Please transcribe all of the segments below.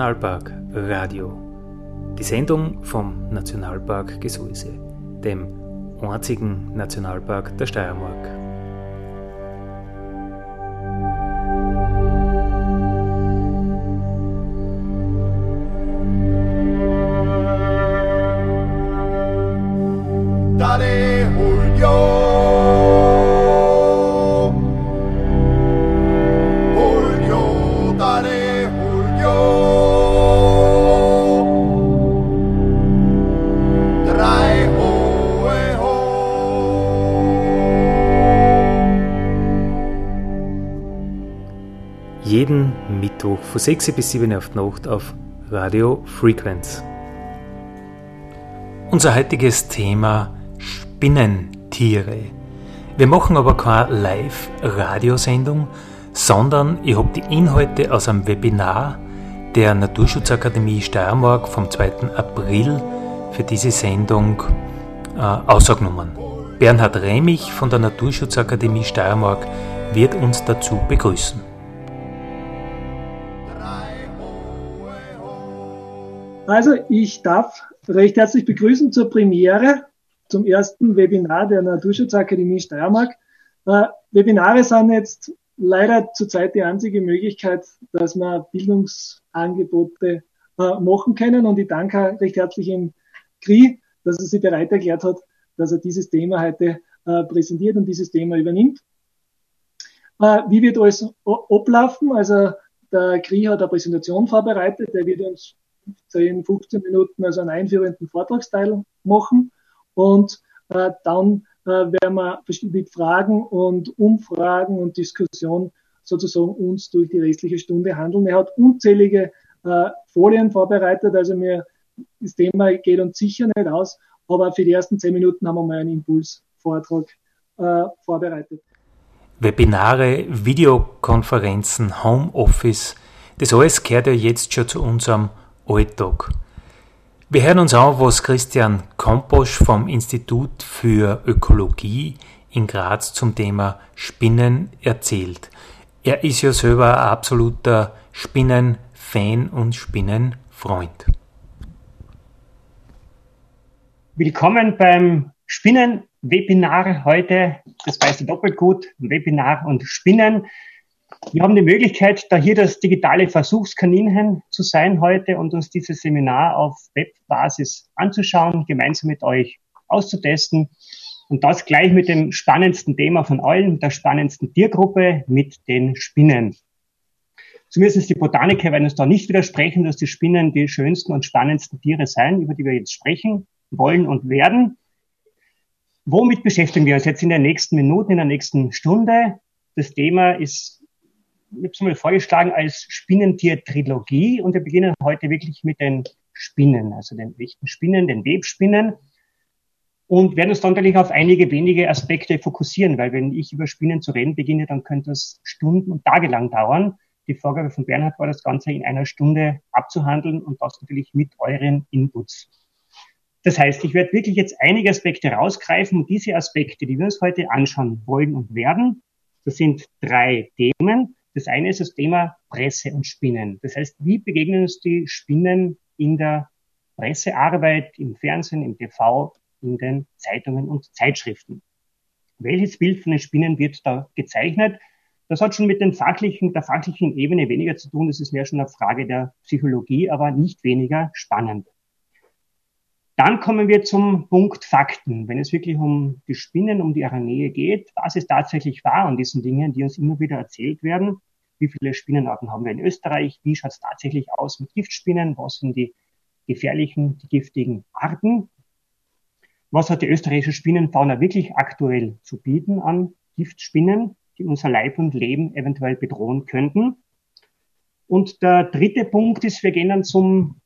Nationalpark Radio. Die Sendung vom Nationalpark Gesäuse, dem einzigen Nationalpark der Steiermark. Von 6 bis 7 auf die Nacht auf Radio Frequenz. Unser heutiges Thema Spinnentiere. Wir machen aber keine Live-Radiosendung, sondern ich habe die Inhalte aus einem Webinar der Naturschutzakademie Steiermark vom 2. April für diese Sendung äh, ausgenommen. Bernhard Remich von der Naturschutzakademie Steiermark wird uns dazu begrüßen. Also ich darf recht herzlich begrüßen zur Premiere, zum ersten Webinar der Naturschutzakademie Steiermark. Äh, Webinare sind jetzt leider zurzeit die einzige Möglichkeit, dass wir Bildungsangebote äh, machen können. Und ich danke recht herzlich im KRI, dass er sich bereit erklärt hat, dass er dieses Thema heute äh, präsentiert und dieses Thema übernimmt. Wie wird alles ablaufen? Also der KRI hat eine Präsentation vorbereitet, der wird uns 10, 15 Minuten also einen einführenden Vortragsteil machen und äh, dann äh, werden wir mit Fragen und Umfragen und Diskussion sozusagen uns durch die restliche Stunde handeln. Er hat unzählige äh, Folien vorbereitet, also mir das Thema geht uns sicher nicht aus, aber für die ersten zehn Minuten haben wir mal einen Impulsvortrag äh, vorbereitet. Webinare, Videokonferenzen, Homeoffice, das alles gehört ja jetzt schon zu unserem Alltag. Wir hören uns an, was Christian Komposch vom Institut für Ökologie in Graz zum Thema Spinnen erzählt. Er ist ja selber ein absoluter Spinnenfan und Spinnenfreund. Willkommen beim Spinnenwebinar heute. Das weißt du doppelt gut. Webinar und Spinnen. Wir haben die Möglichkeit, da hier das digitale Versuchskaninchen zu sein heute und uns dieses Seminar auf Webbasis anzuschauen, gemeinsam mit euch auszutesten. Und das gleich mit dem spannendsten Thema von allen, der spannendsten Tiergruppe, mit den Spinnen. Zumindest die Botaniker werden uns da nicht widersprechen, dass die Spinnen die schönsten und spannendsten Tiere sein, über die wir jetzt sprechen wollen und werden. Womit beschäftigen wir uns jetzt in den nächsten Minuten, in der nächsten Stunde? Das Thema ist ich habe es mal vorgeschlagen als Spinnentier-Trilogie und wir beginnen heute wirklich mit den Spinnen, also den echten Spinnen, den Webspinnen und werden uns dann natürlich auf einige wenige Aspekte fokussieren, weil wenn ich über Spinnen zu reden beginne, dann könnte das Stunden und Tage lang dauern. Die Vorgabe von Bernhard war, das Ganze in einer Stunde abzuhandeln und das natürlich mit euren Inputs. Das heißt, ich werde wirklich jetzt einige Aspekte rausgreifen und diese Aspekte, die wir uns heute anschauen wollen und werden, das sind drei Themen. Das eine ist das Thema Presse und Spinnen. Das heißt, wie begegnen uns die Spinnen in der Pressearbeit, im Fernsehen, im TV, in den Zeitungen und Zeitschriften? Welches Bild von den Spinnen wird da gezeichnet? Das hat schon mit den fachlichen, der fachlichen Ebene weniger zu tun. Das ist mehr schon eine Frage der Psychologie, aber nicht weniger spannend. Dann kommen wir zum Punkt Fakten. Wenn es wirklich um die Spinnen, um die Aranee geht, was es tatsächlich war an diesen Dingen, die uns immer wieder erzählt werden. Wie viele Spinnenarten haben wir in Österreich? Wie schaut es tatsächlich aus mit Giftspinnen? Was sind die gefährlichen, die giftigen Arten? Was hat die österreichische Spinnenfauna wirklich aktuell zu bieten an Giftspinnen, die unser Leib und Leben eventuell bedrohen könnten? Und der dritte Punkt ist, wir gehen dann zum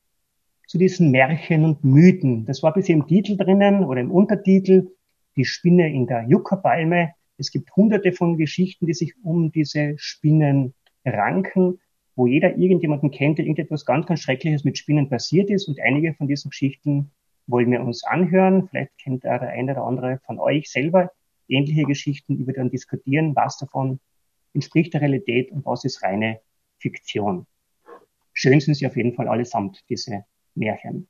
zu diesen Märchen und Mythen. Das war bisher im Titel drinnen oder im Untertitel, die Spinne in der Juckerpalme. Es gibt hunderte von Geschichten, die sich um diese Spinnen ranken, wo jeder irgendjemanden kennt, der irgendetwas ganz, ganz Schreckliches mit Spinnen passiert ist. Und einige von diesen Geschichten wollen wir uns anhören. Vielleicht kennt der eine oder andere von euch selber ähnliche Geschichten, die wir dann diskutieren, was davon entspricht der Realität und was ist reine Fiktion. schön sind sie auf jeden Fall allesamt, diese Märchen.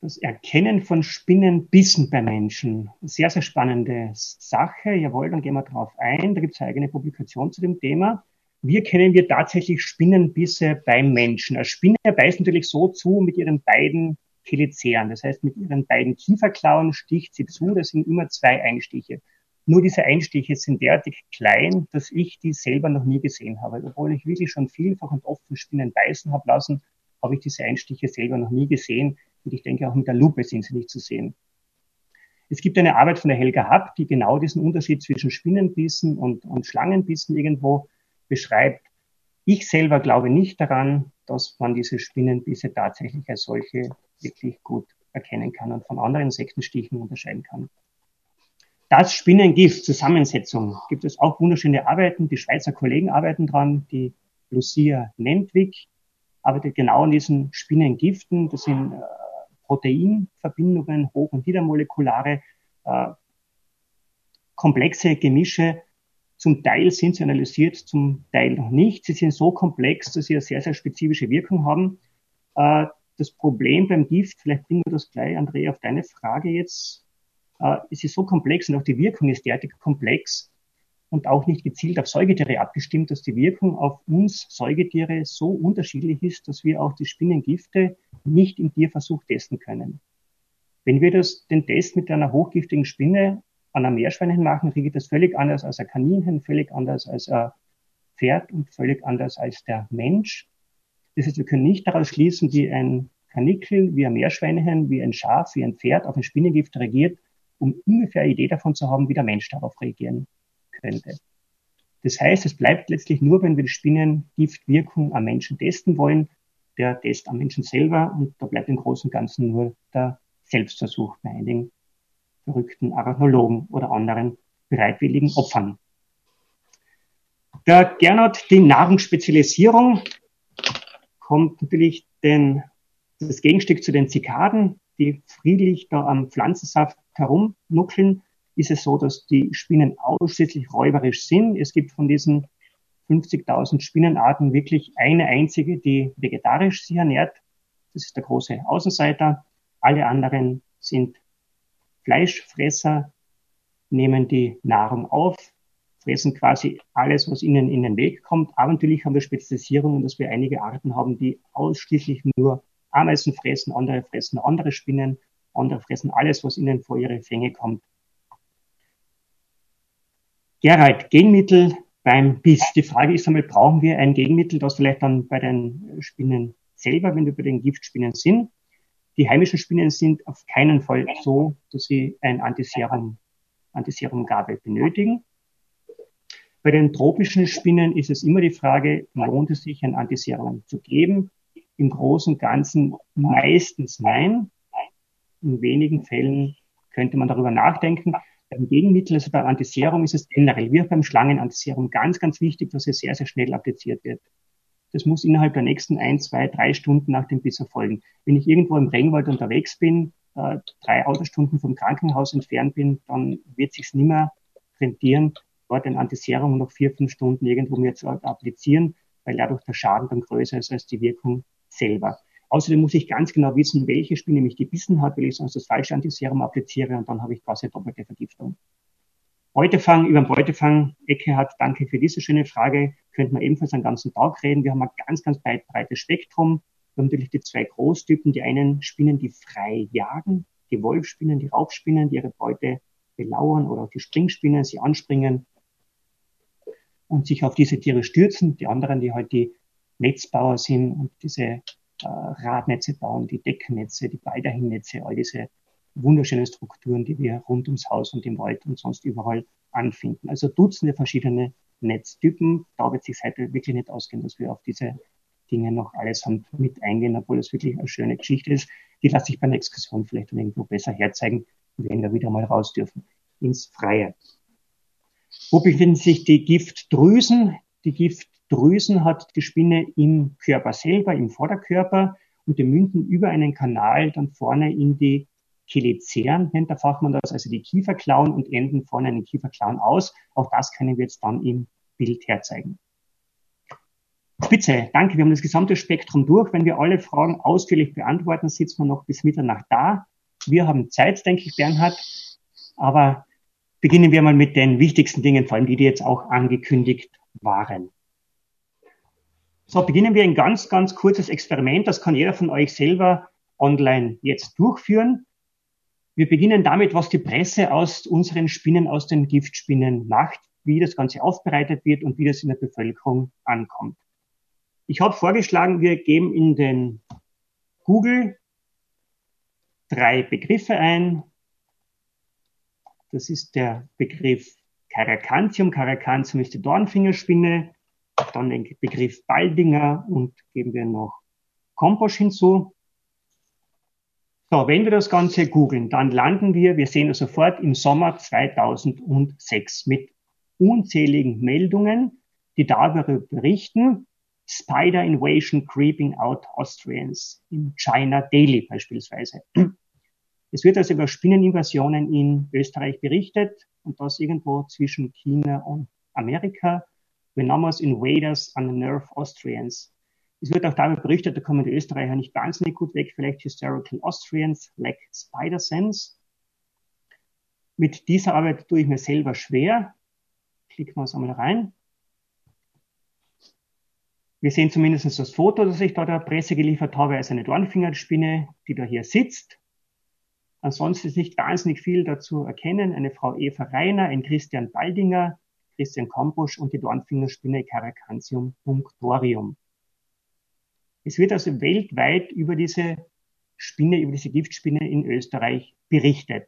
Das Erkennen von Spinnenbissen bei Menschen. Sehr, sehr spannende Sache. Jawohl, dann gehen wir drauf ein. Da gibt es eine eigene Publikation zu dem Thema. Wie erkennen wir tatsächlich Spinnenbisse beim Menschen? Eine Spinne beißt natürlich so zu mit ihren beiden Cheliceren. Das heißt, mit ihren beiden Kieferklauen sticht sie zu. Das sind immer zwei Einstiche. Nur diese Einstiche sind derartig klein, dass ich die selber noch nie gesehen habe. Obwohl ich wirklich schon vielfach und oft von Spinnen beißen habe lassen, habe ich diese Einstiche selber noch nie gesehen. Und ich denke, auch mit der Lupe sind sie nicht zu sehen. Es gibt eine Arbeit von der Helga Happ, die genau diesen Unterschied zwischen Spinnenbissen und, und Schlangenbissen irgendwo beschreibt. Ich selber glaube nicht daran, dass man diese Spinnenbisse tatsächlich als solche wirklich gut erkennen kann und von anderen Insektenstichen unterscheiden kann. Das Spinnengift, Zusammensetzung, gibt es auch wunderschöne Arbeiten. Die Schweizer Kollegen arbeiten dran. Die Lucia Nentwig arbeitet genau an diesen Spinnengiften. Das sind äh, Proteinverbindungen, hoch- und niedermolekulare, äh, komplexe Gemische. Zum Teil sind sie analysiert, zum Teil noch nicht. Sie sind so komplex, dass sie eine sehr, sehr spezifische Wirkung haben. Äh, das Problem beim Gift, vielleicht bringen wir das gleich, Andrea, auf deine Frage jetzt, äh, es ist so komplex und auch die Wirkung ist derartig komplex und auch nicht gezielt auf Säugetiere abgestimmt, dass die Wirkung auf uns Säugetiere so unterschiedlich ist, dass wir auch die Spinnengifte nicht im Tierversuch testen können. Wenn wir das, den Test mit einer hochgiftigen Spinne an einem Meerschweinchen machen, ich das völlig anders als ein Kaninchen, völlig anders als ein Pferd und völlig anders als der Mensch. Das heißt, wir können nicht daraus schließen, wie ein Kanickel, wie ein Meerschweinchen, wie ein Schaf, wie ein Pferd auf ein Spinnengift reagiert, um ungefähr eine Idee davon zu haben, wie der Mensch darauf reagieren könnte. Das heißt, es bleibt letztlich nur, wenn wir die Spinnengiftwirkung am Menschen testen wollen, der Test am Menschen selber und da bleibt im Großen und Ganzen nur der Selbstversuch bei einigen verrückten Arachnologen oder anderen bereitwilligen Opfern. Der Gernot, die Nahrungsspezialisierung kommt natürlich den, das Gegenstück zu den Zikaden, die friedlich da am Pflanzensaft herumnuckeln, ist es so, dass die Spinnen ausschließlich räuberisch sind. Es gibt von diesen 50.000 Spinnenarten wirklich eine einzige, die vegetarisch sich ernährt. Das ist der große Außenseiter. Alle anderen sind Fleischfresser, nehmen die Nahrung auf, fressen quasi alles, was ihnen in den Weg kommt. Aber natürlich haben wir Spezialisierungen, dass wir einige Arten haben, die ausschließlich nur Ameisen fressen, andere fressen andere Spinnen andere fressen alles, was ihnen vor ihre Fänge kommt. Gerald, Gegenmittel beim Biss. Die Frage ist einmal, brauchen wir ein Gegenmittel, das vielleicht dann bei den Spinnen selber, wenn wir bei den Giftspinnen sind? Die heimischen Spinnen sind auf keinen Fall so, dass sie ein Antiserum, Antiserumgabe benötigen. Bei den tropischen Spinnen ist es immer die Frage, lohnt es sich, ein Antiserum zu geben? Im Großen und Ganzen meistens nein. In wenigen Fällen könnte man darüber nachdenken. Beim Gegenmittel, also beim Antiserum, ist es generell, wie auch beim Schlangenantiserum, ganz, ganz wichtig, dass es sehr, sehr schnell appliziert wird. Das muss innerhalb der nächsten ein, zwei, drei Stunden nach dem Biss erfolgen. Wenn ich irgendwo im Regenwald unterwegs bin, äh, drei Autostunden vom Krankenhaus entfernt bin, dann wird sich's nimmer rentieren, dort ein Antiserum noch vier, fünf Stunden irgendwo mir zu applizieren, weil dadurch der Schaden dann größer ist als die Wirkung selber. Außerdem muss ich ganz genau wissen, welche Spinne mich gebissen hat, weil ich sonst das falsche Antiserum appliziere und dann habe ich quasi doppelte Vergiftung. Beutefang, über den Beutefang, Eckehard, danke für diese schöne Frage. Könnten wir ebenfalls einen ganzen Tag reden. Wir haben ein ganz, ganz breites Spektrum. Wir haben natürlich die zwei Großtypen. Die einen Spinnen, die frei jagen, die Wolfspinnen, die Raubspinnen, die ihre Beute belauern oder auch die Springspinnen, sie anspringen und sich auf diese Tiere stürzen. Die anderen, die halt die Netzbauer sind und diese Radnetze bauen, die Decknetze, die Baldahinnetze, all diese wunderschönen Strukturen, die wir rund ums Haus und im Wald und sonst überall anfinden. Also Dutzende verschiedene Netztypen. Da wird sich heute wirklich nicht ausgehen, dass wir auf diese Dinge noch allesamt mit eingehen, obwohl es wirklich eine schöne Geschichte ist. Die lasse ich bei einer Exkursion vielleicht irgendwo besser herzeigen, wenn wir wieder mal raus dürfen ins Freie. Wo befinden sich die Giftdrüsen? Die Gift Drüsen hat die Spinne im Körper selber, im Vorderkörper und die münden über einen Kanal dann vorne in die Cheliceren, nennt der Fachmann das, also die Kieferklauen und enden vorne in den Kieferklauen aus. Auch das können wir jetzt dann im Bild herzeigen. Spitze, danke. Wir haben das gesamte Spektrum durch. Wenn wir alle Fragen ausführlich beantworten, sitzen wir noch bis Mitternacht da. Wir haben Zeit, denke ich, Bernhard. Aber beginnen wir mal mit den wichtigsten Dingen, vor allem die, die jetzt auch angekündigt waren. So, beginnen wir ein ganz, ganz kurzes Experiment. Das kann jeder von euch selber online jetzt durchführen. Wir beginnen damit, was die Presse aus unseren Spinnen, aus den Giftspinnen macht, wie das Ganze aufbereitet wird und wie das in der Bevölkerung ankommt. Ich habe vorgeschlagen, wir geben in den Google drei Begriffe ein. Das ist der Begriff Caracantium. Caracantium ist die Dornfingerspinne. Dann den Begriff Baldinger und geben wir noch Komposch hinzu. So, wenn wir das Ganze googeln, dann landen wir, wir sehen es sofort im Sommer 2006 mit unzähligen Meldungen, die darüber berichten, Spider Invasion Creeping Out Austrians in China Daily beispielsweise. Es wird also über Spinneninvasionen in Österreich berichtet und das irgendwo zwischen China und Amerika. Venomous invaders unnerve Austrians. Es wird auch darüber berichtet, da kommen die Österreicher nicht wahnsinnig gut weg, vielleicht Historical Austrians lack Spider Sense. Mit dieser Arbeit tue ich mir selber schwer. Klicken wir es einmal rein. Wir sehen zumindest das Foto, das ich da der Presse geliefert habe, als eine Dornfingerspinne, die da hier sitzt. Ansonsten ist nicht wahnsinnig viel dazu erkennen. Eine Frau Eva Reiner, ein Christian Baldinger, Christian Komposch und die Dornfingerspinne Caracantium punctorium. Es wird also weltweit über diese Spinne, über diese Giftspinne in Österreich berichtet.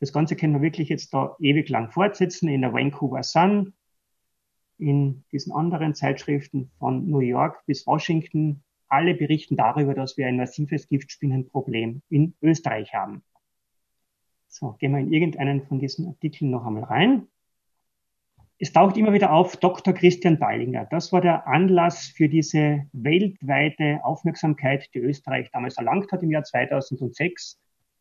Das Ganze können wir wirklich jetzt da ewig lang fortsetzen in der Vancouver Sun, in diesen anderen Zeitschriften von New York bis Washington. Alle berichten darüber, dass wir ein massives Giftspinnenproblem in Österreich haben. So, gehen wir in irgendeinen von diesen Artikeln noch einmal rein. Es taucht immer wieder auf Dr. Christian Beilinger. Das war der Anlass für diese weltweite Aufmerksamkeit, die Österreich damals erlangt hat im Jahr 2006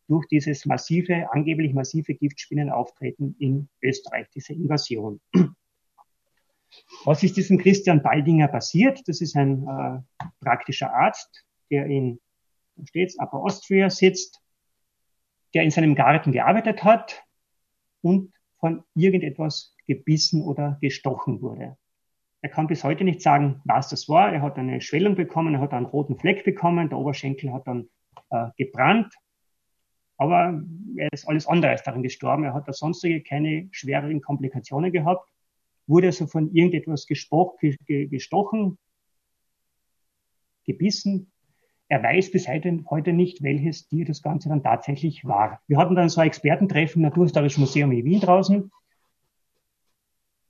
durch dieses massive, angeblich massive Giftspinnenauftreten in Österreich, diese Invasion. Was ist diesem Christian Baldinger passiert? Das ist ein äh, praktischer Arzt, der in steht's, Upper Austria sitzt, der in seinem Garten gearbeitet hat und von irgendetwas gebissen oder gestochen wurde. Er kann bis heute nicht sagen, was das war. Er hat eine Schwellung bekommen, er hat einen roten Fleck bekommen, der Oberschenkel hat dann äh, gebrannt. Aber er ist alles andere als daran gestorben. Er hat da sonstige keine schwereren Komplikationen gehabt wurde also von irgendetwas gestochen, gebissen. Er weiß bis heute nicht, welches Tier das Ganze dann tatsächlich war. Wir hatten dann so ein Expertentreffen im Naturhistorischen Museum in Wien draußen.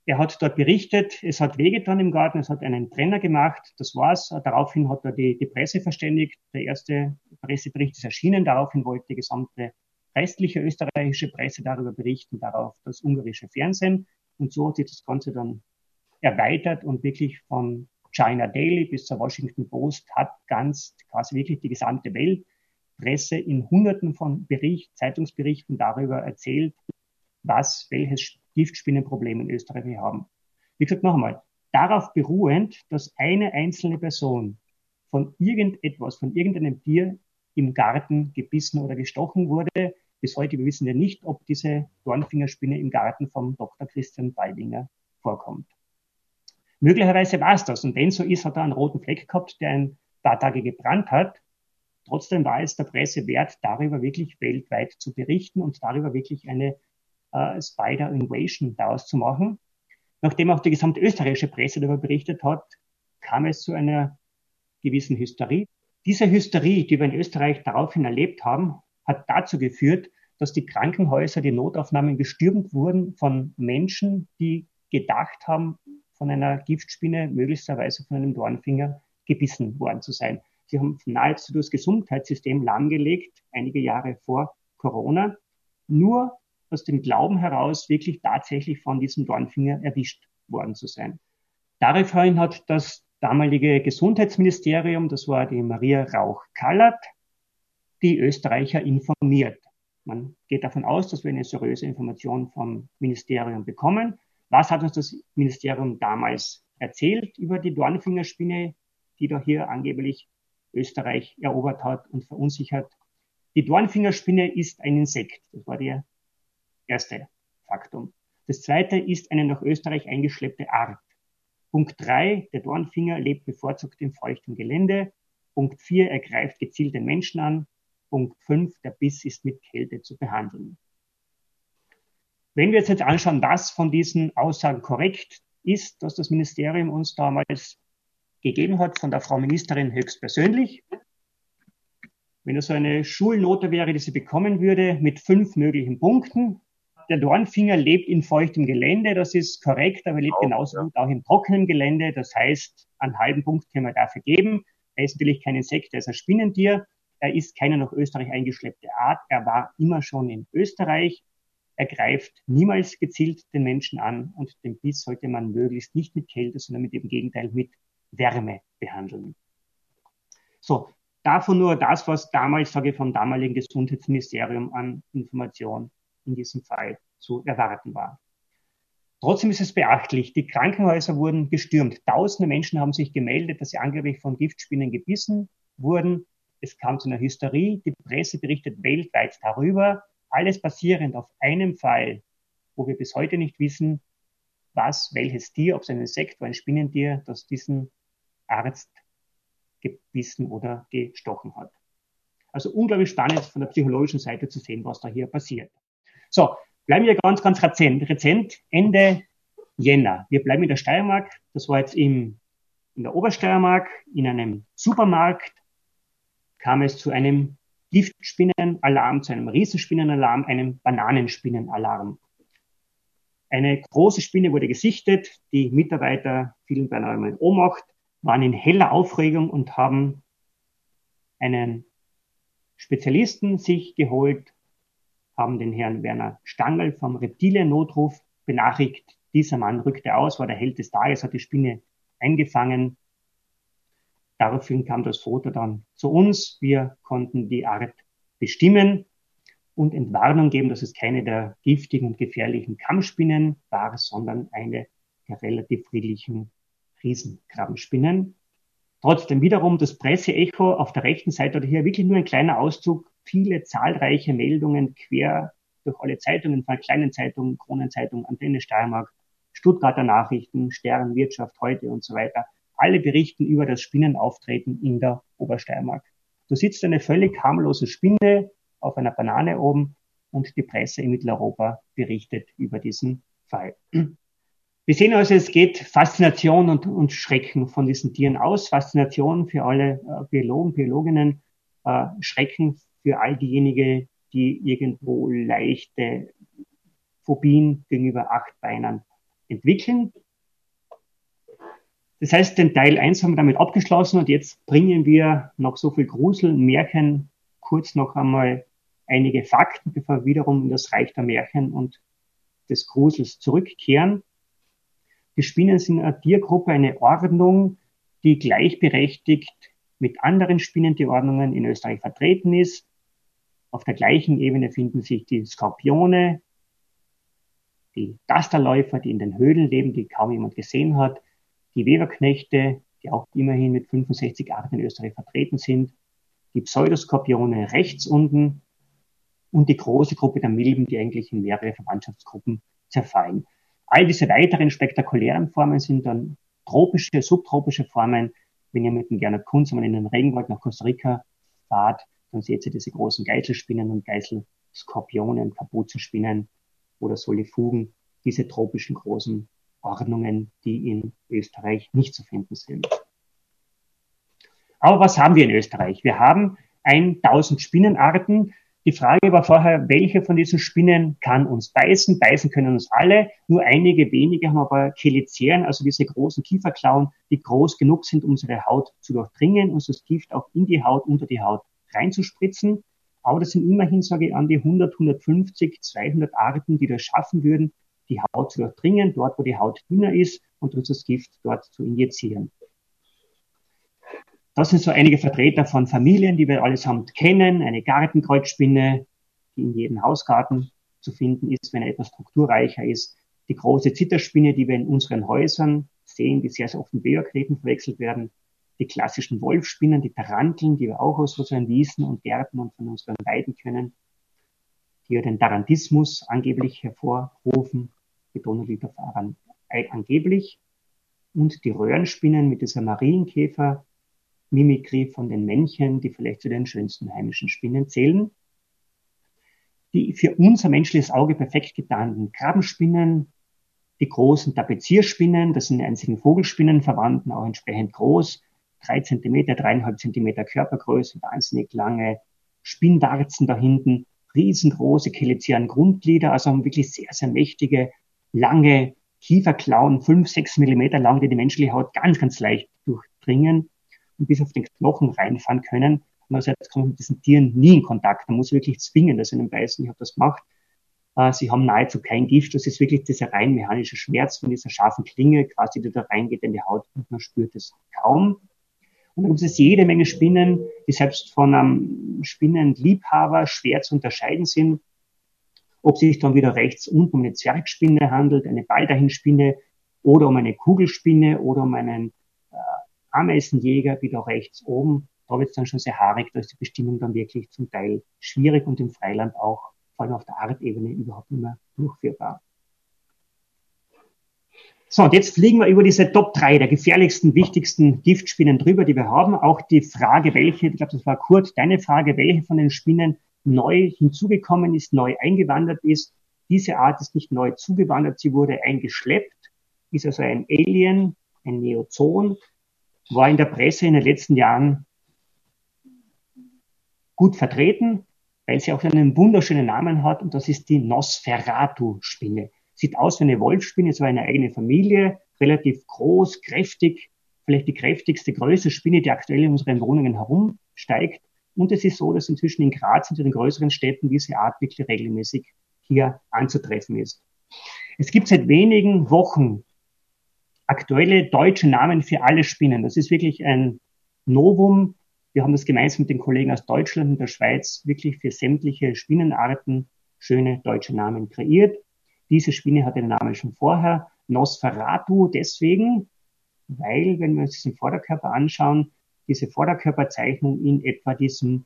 Er hat dort berichtet, es hat wehgetan im Garten, es hat einen Brenner gemacht, das war's. Daraufhin hat er die, die Presse verständigt. Der erste Pressebericht ist erschienen. Daraufhin wollte die gesamte restliche österreichische Presse darüber berichten, darauf das ungarische Fernsehen. Und so hat sich das Ganze dann erweitert und wirklich von China Daily bis zur Washington Post hat ganz quasi wirklich die gesamte Welt Presse in Hunderten von Bericht, Zeitungsberichten darüber erzählt, was, welches Giftspinnenproblem in Österreich wir haben. Wie gesagt, noch einmal, darauf beruhend, dass eine einzelne Person von irgendetwas, von irgendeinem Tier im Garten gebissen oder gestochen wurde, bis heute, wir wissen ja nicht, ob diese Dornfingerspinne im Garten vom Dr. Christian Baldinger vorkommt. Möglicherweise war es das. Und wenn so ist, hat er einen roten Fleck gehabt, der ein paar Tage gebrannt hat. Trotzdem war es der Presse wert, darüber wirklich weltweit zu berichten und darüber wirklich eine äh, Spider Invasion daraus zu machen. Nachdem auch die gesamte österreichische Presse darüber berichtet hat, kam es zu einer gewissen Hysterie. Diese Hysterie, die wir in Österreich daraufhin erlebt haben, hat dazu geführt, dass die Krankenhäuser, die Notaufnahmen gestürmt wurden von Menschen, die gedacht haben, von einer Giftspinne, möglicherweise von einem Dornfinger, gebissen worden zu sein. Sie haben nahezu das Gesundheitssystem lahmgelegt, einige Jahre vor Corona, nur aus dem Glauben heraus, wirklich tatsächlich von diesem Dornfinger erwischt worden zu sein. Daraufhin hat das damalige Gesundheitsministerium, das war die Maria Rauch-Kallert, die Österreicher informiert. Man geht davon aus, dass wir eine seriöse Information vom Ministerium bekommen. Was hat uns das Ministerium damals erzählt über die Dornfingerspinne, die da hier angeblich Österreich erobert hat und verunsichert. Die Dornfingerspinne ist ein Insekt. Das war der erste Faktum. Das zweite ist eine nach Österreich eingeschleppte Art. Punkt drei, der Dornfinger lebt bevorzugt im feuchten Gelände. Punkt vier, er greift gezielt den Menschen an. Punkt fünf, der Biss ist mit Kälte zu behandeln. Wenn wir uns jetzt anschauen, was von diesen Aussagen korrekt ist, dass das Ministerium uns damals gegeben hat, von der Frau Ministerin höchstpersönlich. Wenn das so eine Schulnote wäre, die sie bekommen würde, mit fünf möglichen Punkten. Der Dornfinger lebt in feuchtem Gelände, das ist korrekt, aber er lebt auch, genauso ja. gut auch in trockenem Gelände. Das heißt, einen halben Punkt können wir dafür geben. Er ist natürlich kein Insekt, er ist ein Spinnentier. Er ist keine nach Österreich eingeschleppte Art. Er war immer schon in Österreich. Er greift niemals gezielt den Menschen an und den Biss sollte man möglichst nicht mit Kälte, sondern mit dem Gegenteil mit Wärme behandeln. So, davon nur das, was damals, sage ich, vom damaligen Gesundheitsministerium an Information in diesem Fall zu erwarten war. Trotzdem ist es beachtlich, die Krankenhäuser wurden gestürmt. Tausende Menschen haben sich gemeldet, dass sie angeblich von Giftspinnen gebissen wurden. Es kam zu einer Hysterie. Die Presse berichtet weltweit darüber. Alles basierend auf einem Fall, wo wir bis heute nicht wissen, was, welches Tier, ob es ein Insekt oder ein Spinnentier, das diesen Arzt gebissen oder gestochen hat. Also unglaublich spannend von der psychologischen Seite zu sehen, was da hier passiert. So, bleiben wir ganz, ganz rezent. Rezent Ende Jänner. Wir bleiben in der Steiermark. Das war jetzt im, in der Obersteiermark in einem Supermarkt kam es zu einem Giftspinnenalarm, zu einem Riesenspinnenalarm, einem Bananenspinnenalarm. Eine große Spinne wurde gesichtet, die Mitarbeiter fielen beinahe in Ohnmacht, waren in heller Aufregung und haben einen Spezialisten sich geholt, haben den Herrn Werner Stangl vom Reptilien-Notruf benachrichtigt. Dieser Mann rückte aus, war der Held des Tages, hat die Spinne eingefangen, Daraufhin kam das Foto dann zu uns. Wir konnten die Art bestimmen und Entwarnung geben, dass es keine der giftigen und gefährlichen Kammspinnen war, sondern eine der relativ friedlichen Riesenkrabbenspinnen. Trotzdem wiederum das Presseecho auf der rechten Seite oder hier wirklich nur ein kleiner Auszug, viele zahlreiche Meldungen quer durch alle Zeitungen, von kleinen Zeitungen, Kronenzeitung, Antenne Steiermark, Stuttgarter Nachrichten, Stern, Wirtschaft heute und so weiter alle berichten über das Spinnenauftreten in der Obersteiermark. Da sitzt eine völlig harmlose Spinne auf einer Banane oben und die Presse in Mitteleuropa berichtet über diesen Fall. Wir sehen also, es geht Faszination und, und Schrecken von diesen Tieren aus. Faszination für alle äh, Biologen, Biologinnen, äh, Schrecken für all diejenigen, die irgendwo leichte Phobien gegenüber Achtbeinern entwickeln. Das heißt, den Teil 1 haben wir damit abgeschlossen und jetzt bringen wir noch so viel Grusel, Märchen, kurz noch einmal einige Fakten, bevor wir wiederum in das Reich der Märchen und des Grusels zurückkehren. Die Spinnen sind eine Tiergruppe, eine Ordnung, die gleichberechtigt mit anderen Spinnentierordnungen in Österreich vertreten ist. Auf der gleichen Ebene finden sich die Skorpione, die Gasterläufer, die in den Höhlen leben, die kaum jemand gesehen hat, die Weberknechte, die auch immerhin mit 65 Arten in Österreich vertreten sind, die Pseudoskorpione rechts unten und die große Gruppe der Milben, die eigentlich in mehrere Verwandtschaftsgruppen zerfallen. All diese weiteren spektakulären Formen sind dann tropische, subtropische Formen. Wenn ihr mit dem Gernot Kunz in den Regenwald nach Costa Rica fahrt, dann seht ihr diese großen Geißelspinnen und Geißelskorpione und Kapuzenspinnen oder Solifugen, diese tropischen großen Ordnungen, die in Österreich nicht zu finden sind. Aber was haben wir in Österreich? Wir haben 1000 Spinnenarten. Die Frage war vorher, welche von diesen Spinnen kann uns beißen? Beißen können uns alle. Nur einige wenige haben aber Cheliceren, also diese großen Kieferklauen, die groß genug sind, unsere Haut zu durchdringen und das Gift auch in die Haut, unter die Haut reinzuspritzen. Aber das sind immerhin, sage ich, an die 100, 150, 200 Arten, die das schaffen würden, die Haut zu durchdringen, dort wo die Haut dünner ist und uns das Gift dort zu injizieren. Das sind so einige Vertreter von Familien, die wir allesamt kennen. Eine Gartenkreuzspinne, die in jedem Hausgarten zu finden ist, wenn er etwas strukturreicher ist. Die große Zitterspinne, die wir in unseren Häusern sehen, die sehr, sehr oft mit Beokreten verwechselt werden. Die klassischen Wolfspinnen, die Taranteln, die wir auch aus unseren Wiesen und Gärten und von unseren Weiden kennen, die ja den Tarantismus angeblich hervorrufen, Verfahren angeblich. Und die Röhrenspinnen mit dieser Marienkäfer, Mimikrie von den Männchen, die vielleicht zu den schönsten heimischen Spinnen zählen. Die für unser menschliches Auge perfekt getarnten Krabbenspinnen, die großen Tapezierspinnen, das sind die einzigen Vogelspinnen, verwandten auch entsprechend groß, drei Zentimeter, dreieinhalb Zentimeter Körpergröße, wahnsinnig lange Spinnwarzen da hinten, riesengroße Kelizian Grundglieder, also haben wirklich sehr, sehr mächtige, lange Kieferklauen, fünf, sechs Millimeter lang, die die menschliche Haut ganz, ganz leicht durchdringen und bis auf den Knochen reinfahren können. Also jetzt kommt mit diesen Tieren nie in Kontakt. Man muss wirklich zwingen, dass sie ihnen beißen. Ich habe das gemacht. Äh, sie haben nahezu kein Gift. Das ist wirklich dieser rein mechanische Schmerz von dieser scharfen Klinge, quasi, die da reingeht in die Haut und man spürt es kaum. Und dann gibt es jede Menge Spinnen, die selbst von einem Spinnenliebhaber schwer zu unterscheiden sind ob sich dann wieder rechts unten um eine Zwergspinne handelt, eine Baldachinspinne oder um eine Kugelspinne oder um einen äh, Ameisenjäger, wieder rechts oben. Da wird es dann schon sehr haarig, da ist die Bestimmung dann wirklich zum Teil schwierig und im Freiland auch, vor allem auf der Artebene, überhaupt nicht mehr durchführbar. So, und jetzt fliegen wir über diese Top 3 der gefährlichsten, wichtigsten Giftspinnen drüber, die wir haben. Auch die Frage, welche, ich glaube, das war Kurt, deine Frage, welche von den Spinnen neu hinzugekommen ist, neu eingewandert ist. Diese Art ist nicht neu zugewandert, sie wurde eingeschleppt, ist also ein Alien, ein Neozon, war in der Presse in den letzten Jahren gut vertreten, weil sie auch einen wunderschönen Namen hat und das ist die Nosferatu-Spinne. Sieht aus wie eine Wolfspinne, es war eine eigene Familie, relativ groß, kräftig, vielleicht die kräftigste, größte Spinne, die aktuell in unseren Wohnungen herumsteigt. Und es ist so, dass inzwischen in Graz und in den größeren Städten diese Art wirklich regelmäßig hier anzutreffen ist. Es gibt seit wenigen Wochen aktuelle deutsche Namen für alle Spinnen. Das ist wirklich ein Novum. Wir haben das gemeinsam mit den Kollegen aus Deutschland und der Schweiz wirklich für sämtliche Spinnenarten schöne deutsche Namen kreiert. Diese Spinne hatte den Namen schon vorher. Nosferatu deswegen, weil, wenn wir uns diesen Vorderkörper anschauen, diese Vorderkörperzeichnung in etwa diesem,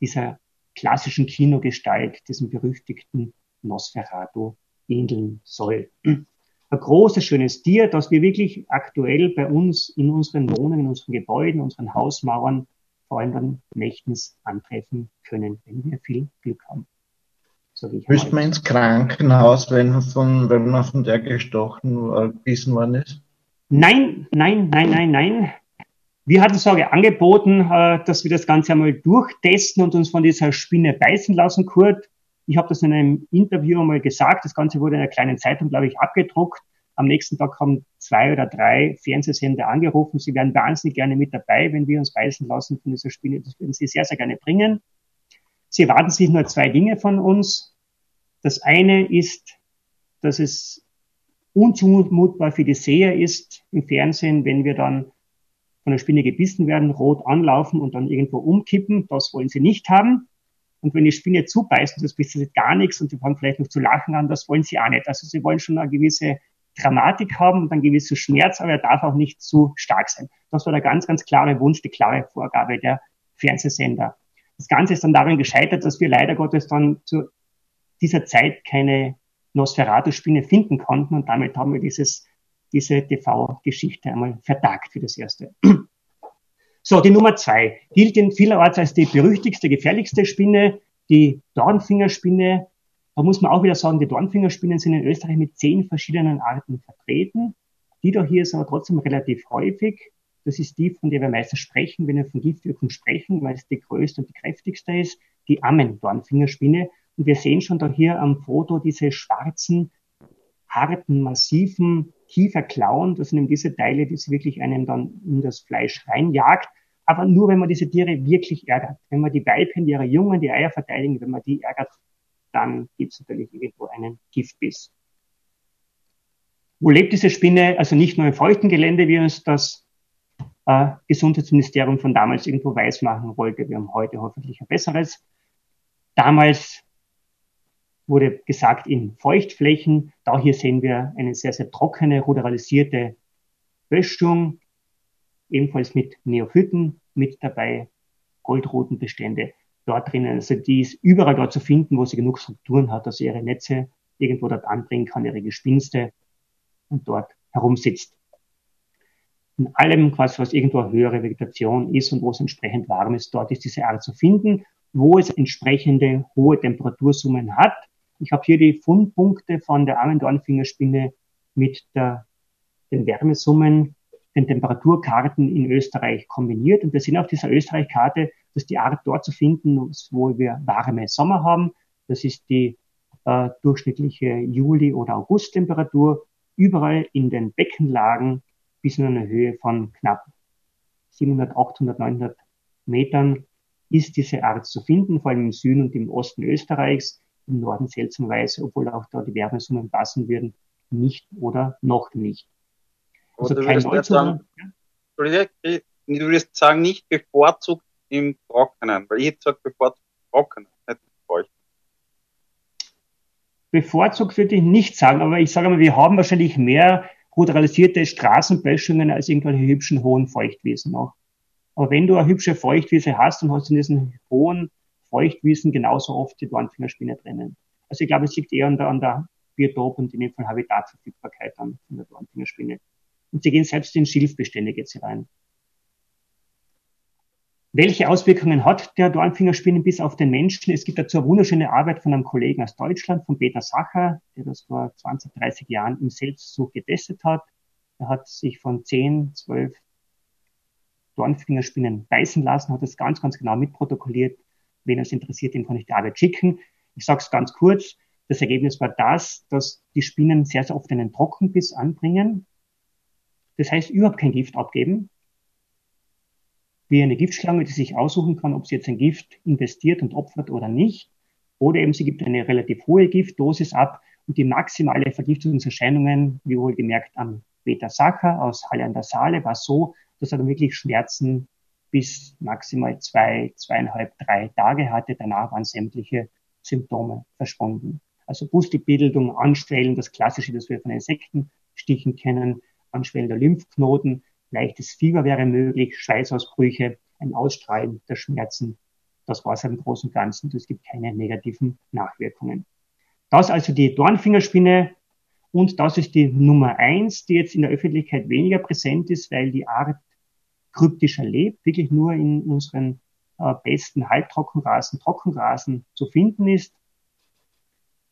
dieser klassischen Kinogestalt, diesem berüchtigten Nosferatu ähneln soll. Ein großes, schönes Tier, das wir wirklich aktuell bei uns in unseren Wohnungen, in unseren Gebäuden, unseren Hausmauern vor allem dann nächtens antreffen können, wenn wir viel Glück haben. Müsste man ins Krankenhaus, wenn, von, wenn man von der gestochen, äh, worden ist? Nein, nein, nein, nein, nein. Wir hatten sogar angeboten, äh, dass wir das Ganze einmal durchtesten und uns von dieser Spinne beißen lassen, Kurt. Ich habe das in einem Interview einmal gesagt. Das Ganze wurde in einer kleinen Zeitung, glaube ich, abgedruckt. Am nächsten Tag haben zwei oder drei Fernsehsender angerufen. Sie wären wahnsinnig gerne mit dabei, wenn wir uns beißen lassen von dieser Spinne. Das würden sie sehr, sehr gerne bringen. Sie erwarten sich nur zwei Dinge von uns. Das eine ist, dass es unzumutbar für die Seher ist im Fernsehen, wenn wir dann von der Spinne gebissen werden, rot anlaufen und dann irgendwo umkippen. Das wollen sie nicht haben. Und wenn die Spinne zubeißt und das du gar nichts und sie fangen vielleicht noch zu lachen an, das wollen sie auch nicht. Also sie wollen schon eine gewisse Dramatik haben und einen gewissen Schmerz, aber er darf auch nicht zu stark sein. Das war der ganz, ganz klare Wunsch, die klare Vorgabe der Fernsehsender. Das Ganze ist dann darin gescheitert, dass wir leider Gottes dann zu dieser Zeit keine Nosferatu-Spinne finden konnten und damit haben wir dieses diese TV-Geschichte einmal vertagt für das erste. So, die Nummer zwei gilt in vielerorts als die berüchtigste, gefährlichste Spinne, die Dornfingerspinne. Da muss man auch wieder sagen, die Dornfingerspinnen sind in Österreich mit zehn verschiedenen Arten vertreten. Die da hier ist aber trotzdem relativ häufig. Das ist die, von der wir meistens sprechen, wenn wir von Giftwirkung sprechen, weil es die größte und die kräftigste ist, die Ammen-Dornfingerspinne. Und wir sehen schon da hier am Foto diese schwarzen, harten, massiven Kieferklauen. Das sind eben diese Teile, die sie wirklich einem dann in das Fleisch reinjagt. Aber nur, wenn man diese Tiere wirklich ärgert. Wenn man die Weibchen, ihre Jungen, die Eier verteidigen, wenn man die ärgert, dann gibt es natürlich irgendwo einen Giftbiss. Wo lebt diese Spinne? Also nicht nur im feuchten Gelände, wie uns das äh, Gesundheitsministerium von damals irgendwo weiß machen wollte. Wir haben heute hoffentlich ein besseres. Damals wurde gesagt in Feuchtflächen. Da hier sehen wir eine sehr, sehr trockene, ruralisierte Böschung, ebenfalls mit Neophyten mit dabei, Goldrutenbestände dort drinnen. Also die ist überall dort zu finden, wo sie genug Strukturen hat, dass sie ihre Netze irgendwo dort anbringen kann, ihre Gespinste und dort herumsitzt. In allem, quasi, was irgendwo höhere Vegetation ist und wo es entsprechend warm ist, dort ist diese Art zu finden, wo es entsprechende hohe Temperatursummen hat. Ich habe hier die Fundpunkte von der Armendornfingerspinne mit der, den Wärmesummen, den Temperaturkarten in Österreich kombiniert. Und wir sehen auf dieser Österreich-Karte, dass die Art dort zu finden wo wir warme Sommer haben. Das ist die äh, durchschnittliche Juli- oder Augusttemperatur. Überall in den Beckenlagen bis in eine Höhe von knapp 700, 800, 900 Metern ist diese Art zu finden, vor allem im Süden und im Osten Österreichs, im Norden seltsamerweise, obwohl auch da die Wärmesummen passen würden, nicht oder noch nicht. Also du, würdest sagen, ja? du würdest sagen, nicht bevorzugt im Trockenen, weil ich hätte gesagt, bevorzugt Trockenen, nicht feucht. Bevorzugt würde ich nicht sagen, aber ich sage mal, wir haben wahrscheinlich mehr ruralisierte Straßenböschungen als irgendwelche hübschen hohen Feuchtwiesen noch. Aber wenn du eine hübsche Feuchtwiese hast, dann hast du in diesen hohen Feuchtwiesen genauso oft die Dornfingerspinne drinnen. Also ich glaube, es liegt eher an der, an der Biotop und in dem Fall Habitatverfügbarkeit an von der Dornfingerspinne. Und sie gehen selbst in Schilfbestände geht sie rein. Welche Auswirkungen hat der Dornfingerspinnenbiss auf den Menschen? Es gibt dazu eine wunderschöne Arbeit von einem Kollegen aus Deutschland, von Peter Sacher, der das vor 20, 30 Jahren im Selbstsuch getestet hat. Er hat sich von 10, 12 Dornfingerspinnen beißen lassen, hat das ganz, ganz genau mitprotokolliert. Wenn es interessiert, dem kann ich die Arbeit schicken. Ich sage es ganz kurz. Das Ergebnis war das, dass die Spinnen sehr, sehr oft einen Trockenbiss anbringen. Das heißt, überhaupt kein Gift abgeben wie eine Giftschlange, die sich aussuchen kann, ob sie jetzt ein Gift investiert und opfert oder nicht. Oder eben sie gibt eine relativ hohe Giftdosis ab und die maximale Vergiftungserscheinungen, wie wohl gemerkt am Peter Sacher aus Halle an der Saale, war so, dass er dann wirklich Schmerzen bis maximal zwei, zweieinhalb, drei Tage hatte. Danach waren sämtliche Symptome verschwunden. Also Pustelbildung, Anschwellen, das Klassische, das wir von Insektenstichen kennen, Anschwellen der Lymphknoten, leichtes Fieber wäre möglich, Schweißausbrüche, ein Ausstrahlen der Schmerzen. Das war es im Großen und Ganzen. Es gibt keine negativen Nachwirkungen. Das also die Dornfingerspinne und das ist die Nummer eins, die jetzt in der Öffentlichkeit weniger präsent ist, weil die Art kryptischer lebt, wirklich nur in unseren äh, besten Halbtrockenrasen, Trockenrasen zu finden ist,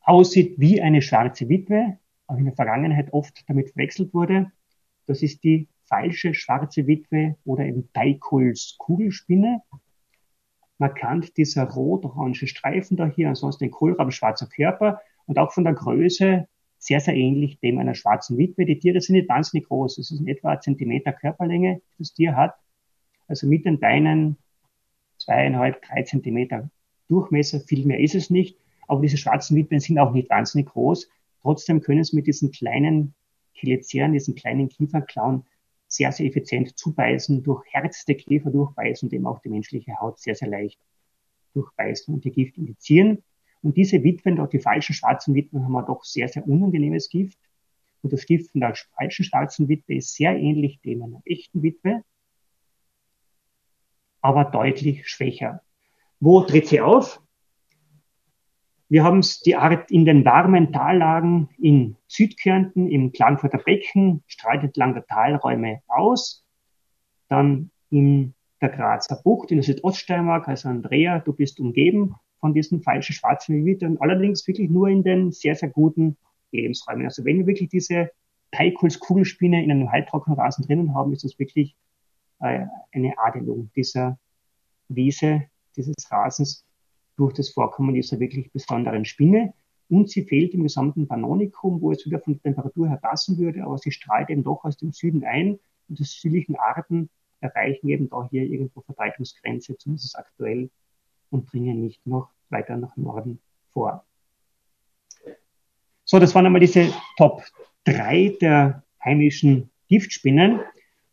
aussieht wie eine schwarze Witwe, auch in der Vergangenheit oft damit verwechselt wurde. Das ist die falsche schwarze Witwe oder eben Beikuls Kugelspinne. Markant dieser rot-orange Streifen da hier, ansonsten ein kohlrabenschwarzer Körper und auch von der Größe sehr, sehr ähnlich dem einer schwarzen Witwe. Die Tiere sind nicht wahnsinnig groß. Es ist in etwa ein Zentimeter Körperlänge, das Tier hat. Also mit den Beinen zweieinhalb, drei Zentimeter Durchmesser. Viel mehr ist es nicht. Aber diese schwarzen Witwen sind auch nicht wahnsinnig groß. Trotzdem können sie mit diesen kleinen Cheliceren, diesen kleinen Kieferklauen sehr, sehr effizient zubeißen, durch härteste Käfer durchbeißen und eben auch die menschliche Haut sehr, sehr leicht durchbeißen und ihr Gift indizieren. Und diese Witwen, dort die falschen schwarzen Witwen, haben wir doch sehr, sehr unangenehmes Gift. Und das Gift von der falschen schwarzen Witwe ist sehr ähnlich dem einer echten Witwe, aber deutlich schwächer. Wo tritt sie auf? Wir haben die Art in den warmen Tallagen in Südkärnten, im Klagenfurter Becken, strahlt entlang der Talräume aus. Dann in der Grazer Bucht, in der Südoststeiermark, also Andrea, du bist umgeben von diesen falschen schwarzen Vividern, allerdings wirklich nur in den sehr, sehr guten Lebensräumen. Also wenn wir wirklich diese Teigholzkugelspinne in einem halbtrockenen Rasen drinnen haben, ist das wirklich äh, eine Adelung dieser Wiese, dieses Rasens durch das Vorkommen dieser wirklich besonderen Spinne. Und sie fehlt im gesamten Panonikum, wo es wieder von der Temperatur her passen würde, aber sie strahlt eben doch aus dem Süden ein. Und die südlichen Arten erreichen eben da hier irgendwo Verbreitungsgrenze, zumindest aktuell, und dringen nicht noch weiter nach Norden vor. So, das waren einmal diese Top 3 der heimischen Giftspinnen.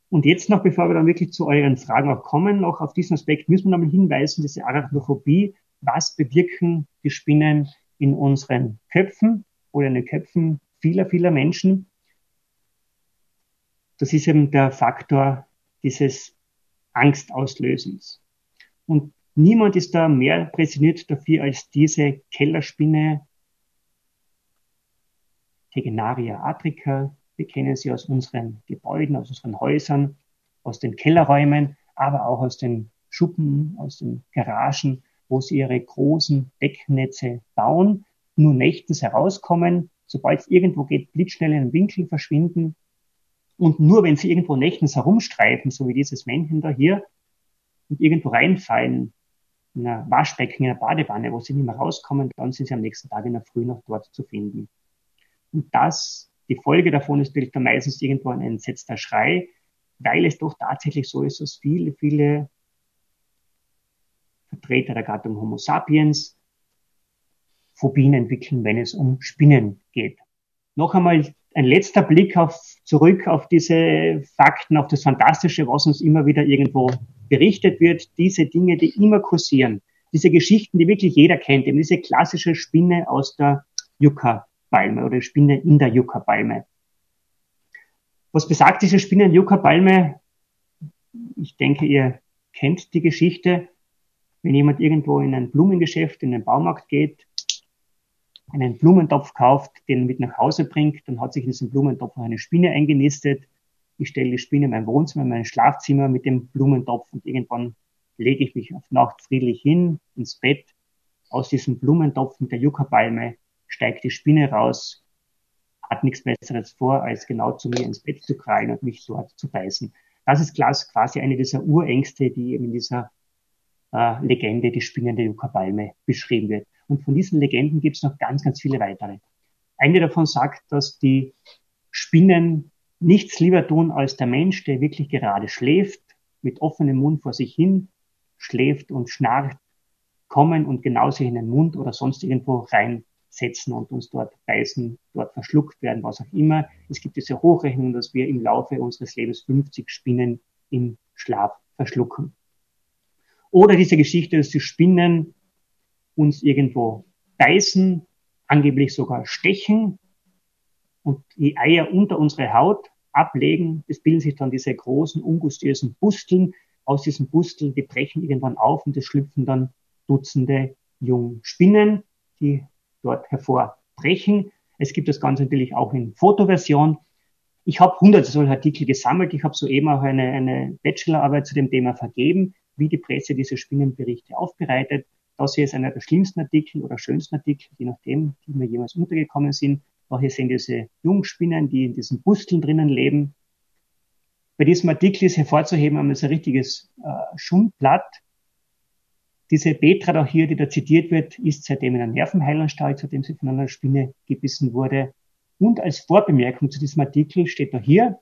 Und jetzt noch, bevor wir dann wirklich zu euren Fragen auch kommen, noch auf diesen Aspekt müssen wir nochmal hinweisen, diese Arachnophobie was bewirken die Spinnen in unseren Köpfen oder in den Köpfen vieler, vieler Menschen. das ist eben der Faktor dieses Angstauslösens. Und niemand ist da mehr präsentiert dafür als diese Kellerspinne Tegenaria atrica. Wir kennen sie aus unseren Gebäuden, aus unseren Häusern, aus den Kellerräumen, aber auch aus den Schuppen, aus den Garagen, wo sie ihre großen Decknetze bauen, nur nächtens herauskommen, sobald es irgendwo geht, blitzschnell in den Winkel verschwinden und nur wenn sie irgendwo nächtens herumstreifen, so wie dieses Männchen da hier, und irgendwo reinfallen, in einer Waschbecken, in einer Badewanne, wo sie nicht mehr rauskommen, dann sind sie am nächsten Tag in der Früh noch dort zu finden. Und das, die Folge davon ist natürlich dann meistens irgendwo ein entsetzter Schrei, weil es doch tatsächlich so ist, dass viele, viele Vertreter der Gattung Homo sapiens Phobien entwickeln, wenn es um Spinnen geht. Noch einmal ein letzter Blick auf, zurück auf diese Fakten, auf das Fantastische, was uns immer wieder irgendwo berichtet wird, diese Dinge, die immer kursieren, diese Geschichten, die wirklich jeder kennt, eben diese klassische Spinne aus der Yucca-Palme oder Spinne in der Yucca-Palme. Was besagt diese Spinne in Yucca-Palme? Ich denke, ihr kennt die Geschichte. Wenn jemand irgendwo in ein Blumengeschäft, in einen Baumarkt geht, einen Blumentopf kauft, den mit nach Hause bringt, dann hat sich in diesem Blumentopf eine Spinne eingenistet. Ich stelle die Spinne in mein Wohnzimmer, in mein Schlafzimmer mit dem Blumentopf und irgendwann lege ich mich auf Nacht friedlich hin ins Bett. Aus diesem Blumentopf mit der Yucca-Palme steigt die Spinne raus, hat nichts Besseres vor, als genau zu mir ins Bett zu krallen und mich dort zu beißen. Das ist quasi eine dieser Urängste, die eben in dieser äh, Legende, die spinnende Yucca-Palme, beschrieben wird. Und von diesen Legenden gibt es noch ganz, ganz viele weitere. Eine davon sagt, dass die Spinnen nichts lieber tun als der Mensch, der wirklich gerade schläft, mit offenem Mund vor sich hin, schläft und schnarcht, kommen und genau sich in den Mund oder sonst irgendwo reinsetzen und uns dort beißen, dort verschluckt werden, was auch immer. Es gibt diese Hochrechnung, dass wir im Laufe unseres Lebens 50 Spinnen im Schlaf verschlucken. Oder diese Geschichte, dass die Spinnen uns irgendwo beißen, angeblich sogar stechen und die Eier unter unsere Haut ablegen. Es bilden sich dann diese großen, ungustiösen Busteln. Aus diesen Busteln, die brechen irgendwann auf und es schlüpfen dann Dutzende Jungspinnen, die dort hervorbrechen. Es gibt das Ganze natürlich auch in Fotoversion. Ich habe hunderte solcher Artikel gesammelt. Ich habe soeben auch eine, eine Bachelorarbeit zu dem Thema vergeben, wie die Presse diese Spinnenberichte aufbereitet. Das hier ist einer der schlimmsten Artikel oder schönsten Artikel, je nachdem, die mir jemals untergekommen sind. Da hier sind diese Jungspinnen, die in diesen Busteln drinnen leben. Bei diesem Artikel ist hervorzuheben, haben wir so ein richtiges äh, Schundblatt. Diese Petra da hier, die da zitiert wird, ist seitdem in einer Nervenheilanstalt, seitdem sie von einer Spinne gebissen wurde. Und als Vorbemerkung zu diesem Artikel steht da hier,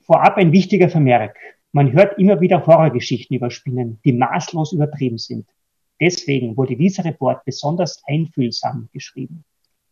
vorab ein wichtiger Vermerk. Man hört immer wieder Horrorgeschichten über Spinnen, die maßlos übertrieben sind. Deswegen wurde dieser Report besonders einfühlsam geschrieben.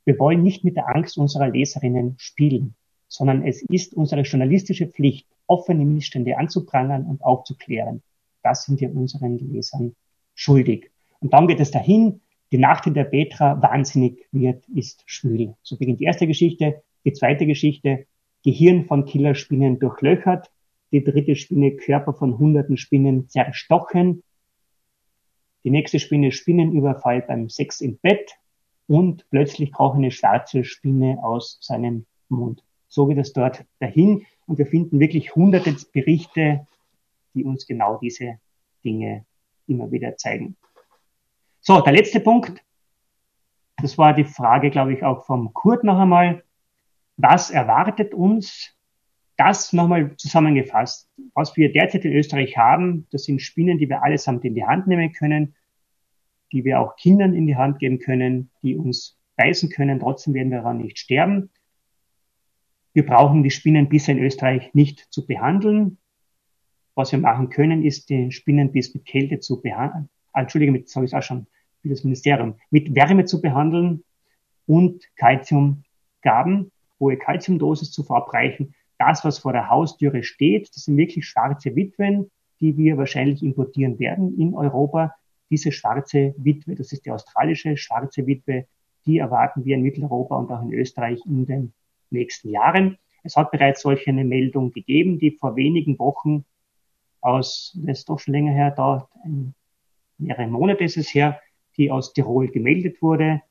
Wir wollen nicht mit der Angst unserer Leserinnen spielen, sondern es ist unsere journalistische Pflicht, offene Missstände anzuprangern und aufzuklären. Das sind wir unseren Lesern schuldig. Und dann geht es dahin, die Nacht, in der Petra wahnsinnig wird, ist schwül. So beginnt die erste Geschichte. Die zweite Geschichte, Gehirn von Killerspinnen durchlöchert die dritte Spinne Körper von hunderten Spinnen zerstochen, die nächste Spinne Spinnenüberfall beim Sex im Bett und plötzlich kroch eine schwarze Spinne aus seinem Mund. So geht es dort dahin und wir finden wirklich hunderte Berichte, die uns genau diese Dinge immer wieder zeigen. So, der letzte Punkt. Das war die Frage, glaube ich, auch vom Kurt noch einmal. Was erwartet uns das nochmal zusammengefasst. Was wir derzeit in Österreich haben, das sind Spinnen, die wir allesamt in die Hand nehmen können, die wir auch Kindern in die Hand geben können, die uns beißen können. Trotzdem werden wir daran nicht sterben. Wir brauchen die Spinnenbisse in Österreich nicht zu behandeln. Was wir machen können, ist den Spinnenbiss mit Kälte zu behandeln. Ah, Entschuldige, mit, sage ich auch schon, für das Ministerium, mit Wärme zu behandeln und Calciumgaben, hohe Calciumdosis zu verabreichen, das, was vor der Haustüre steht, das sind wirklich schwarze Witwen, die wir wahrscheinlich importieren werden in Europa. Diese schwarze Witwe, das ist die australische schwarze Witwe, die erwarten wir in Mitteleuropa und auch in Österreich in den nächsten Jahren. Es hat bereits solche eine Meldung gegeben, die vor wenigen Wochen aus, das ist doch schon länger her, da mehrere Monate ist es her, die aus Tirol gemeldet wurde.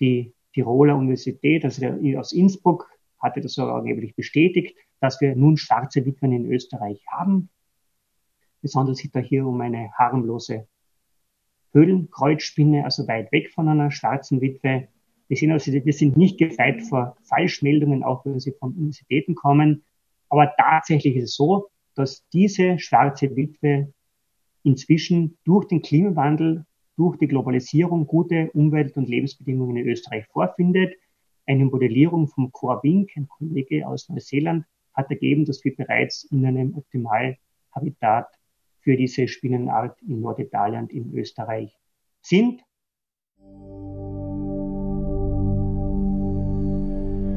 Die Tiroler Universität, also aus Innsbruck, hatte das sogar angeblich bestätigt, dass wir nun schwarze Witwen in Österreich haben. Es handelt sich da hier um eine harmlose Höhlenkreuzspinne, also weit weg von einer schwarzen Witwe. Wir sehen also, sind nicht gefeit vor Falschmeldungen, auch wenn sie von Universitäten kommen. Aber tatsächlich ist es so, dass diese schwarze Witwe inzwischen durch den Klimawandel, durch die Globalisierung gute Umwelt- und Lebensbedingungen in Österreich vorfindet. Eine Modellierung vom Corwink, ein Kollege aus Neuseeland, hat ergeben, dass wir bereits in einem Optimalhabitat für diese Spinnenart in Norditalien in Österreich sind.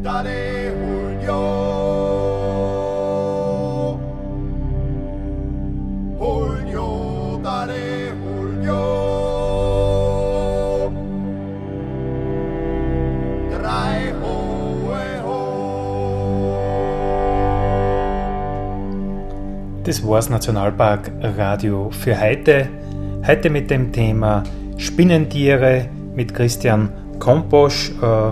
Dale Das war's Nationalpark Radio für heute. Heute mit dem Thema Spinnentiere mit Christian Komposch äh,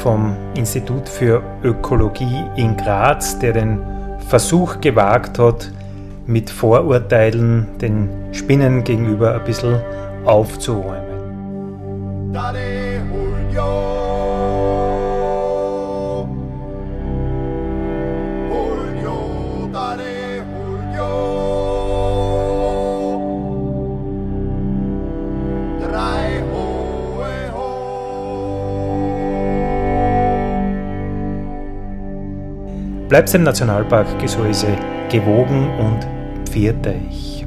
vom Institut für Ökologie in Graz, der den Versuch gewagt hat, mit Vorurteilen den Spinnen gegenüber ein bisschen aufzuräumen. Bleibt im Nationalpark Gesäuse gewogen und pfiat euch.